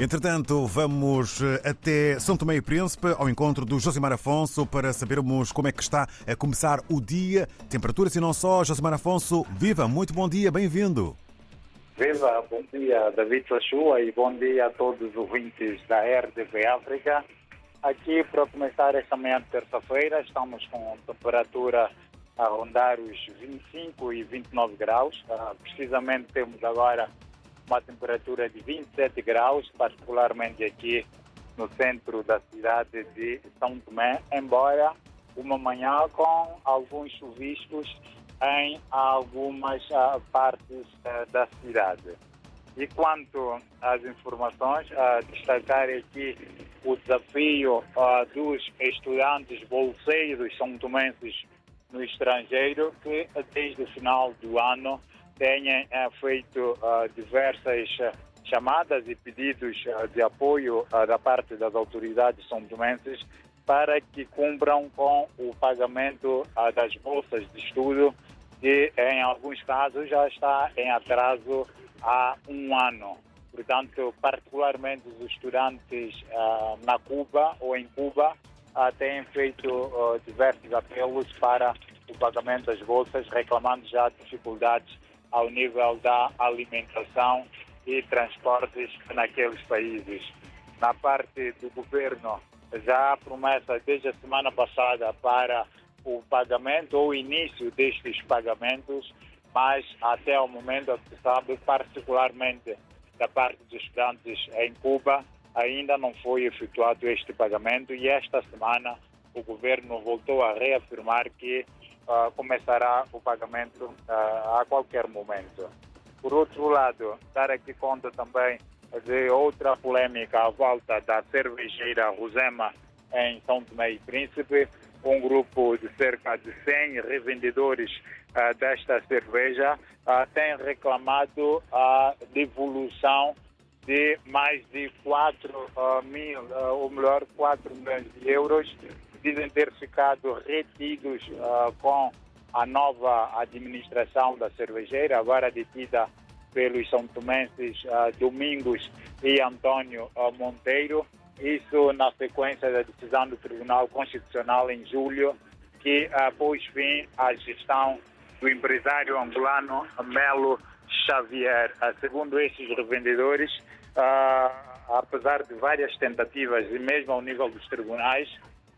Entretanto, vamos eh, até São Tomé e Príncipe, ao encontro do Josimar Afonso, para sabermos como é que está a começar o dia. Temperaturas e não só. Josimar Afonso, viva, muito bom dia, bem-vindo. Viva, bom dia David Sachua e bom dia a todos os ouvintes da RDV África. Aqui, para começar esta manhã de terça-feira, estamos com temperatura a rondar os 25 e 29 graus. Uh, precisamente temos agora uma temperatura de 27 graus, particularmente aqui no centro da cidade de São Tomé, embora uma manhã com alguns chuviscos em algumas uh, partes uh, da cidade. E quanto às informações, uh, destacar aqui o desafio dos estudantes bolseiros são tomenses no estrangeiro que desde o final do ano têm uh, feito uh, diversas uh, chamadas e pedidos de apoio da parte das autoridades são domenses para que cumpram com o pagamento das bolsas de estudo que em alguns casos já está em atraso há um ano. Portanto, particularmente os estudantes na Cuba ou em Cuba têm feito diversos apelos para o pagamento das bolsas, reclamando já dificuldades ao nível da alimentação e transportes naqueles países. Na parte do governo, já há promessa desde a semana passada para o pagamento ou início destes pagamentos, mas até o momento, se sabe, particularmente da parte dos estudantes em Cuba, ainda não foi efetuado este pagamento e esta semana o governo voltou a reafirmar que uh, começará o pagamento uh, a qualquer momento. Por outro lado, dar aqui conta também de outra polêmica à volta da cervejeira Rosema em São Tomé e Príncipe. Um grupo de cerca de 100 revendedores uh, desta cerveja tem reclamado a devolução de mais de 4 mil, ou melhor, 4 milhões de euros dizem ter ficado retidos uh, com a nova administração da cervejeira, agora detida pelos são tomenses uh, Domingos e Antônio uh, Monteiro. Isso na sequência da decisão do Tribunal Constitucional em julho, que pôs fim à gestão do empresário angolano Melo Xavier. segundo estes revendedores, apesar de várias tentativas e mesmo ao nível dos tribunais,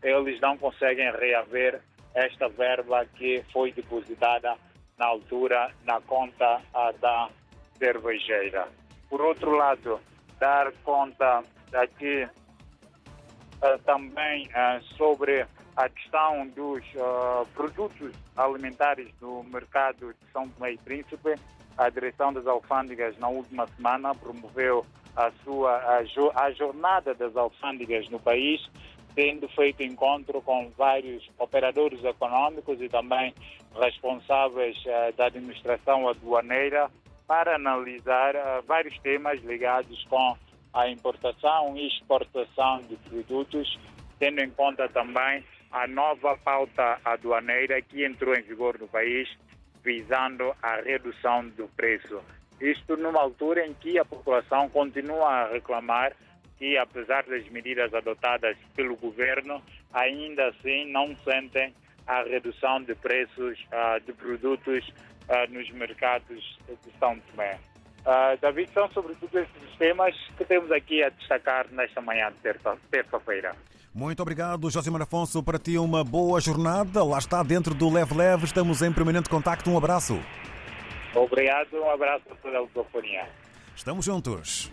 eles não conseguem reaver esta verba que foi depositada na altura na conta da cervejeira. Por outro lado, dar conta aqui uh, também uh, sobre a questão dos uh, produtos alimentares do mercado de São Tomé e Príncipe. A direção das alfândegas na última semana promoveu a sua a, a jornada das alfândegas no país tendo feito encontro com vários operadores econômicos e também responsáveis uh, da administração aduaneira para analisar uh, vários temas ligados com a importação e exportação de produtos, tendo em conta também a nova pauta aduaneira que entrou em vigor no país, visando a redução do preço. Isto numa altura em que a população continua a reclamar que, apesar das medidas adotadas pelo governo, ainda assim não sentem a redução de preços uh, de produtos uh, nos mercados de São Tomé. Uh, David, são sobretudo esses temas que temos aqui a destacar nesta manhã de terça-feira. Muito obrigado, Josimar Afonso. Para ti, uma boa jornada. Lá está, dentro do Leve Leve. Estamos em permanente contacto. Um abraço. Obrigado, um abraço a toda a companhia. Estamos juntos.